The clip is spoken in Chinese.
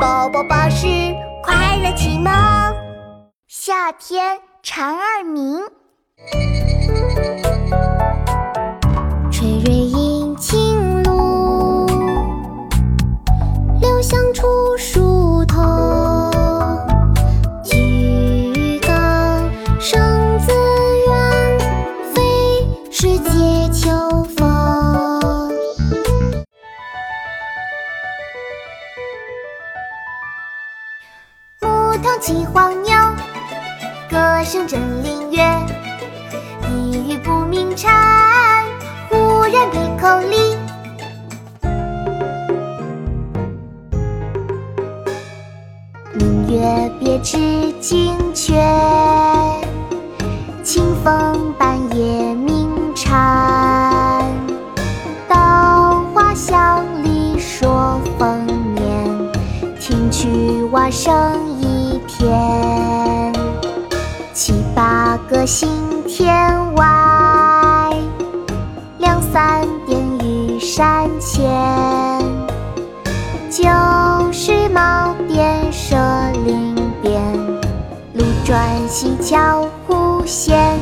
宝宝巴士快乐启蒙，夏天蝉儿鸣。垂蕊阴晴露，留香出树头。举高声自远，非是藉秋牧童骑黄牛，歌声振林樾。一语不鸣蝉，忽然闭口立。明月别枝惊鹊，清风半夜鸣蝉。稻花香里说丰年，听取蛙声一天。七八个星天外，两三点雨山前。旧时茅店社林边，路转溪桥忽见。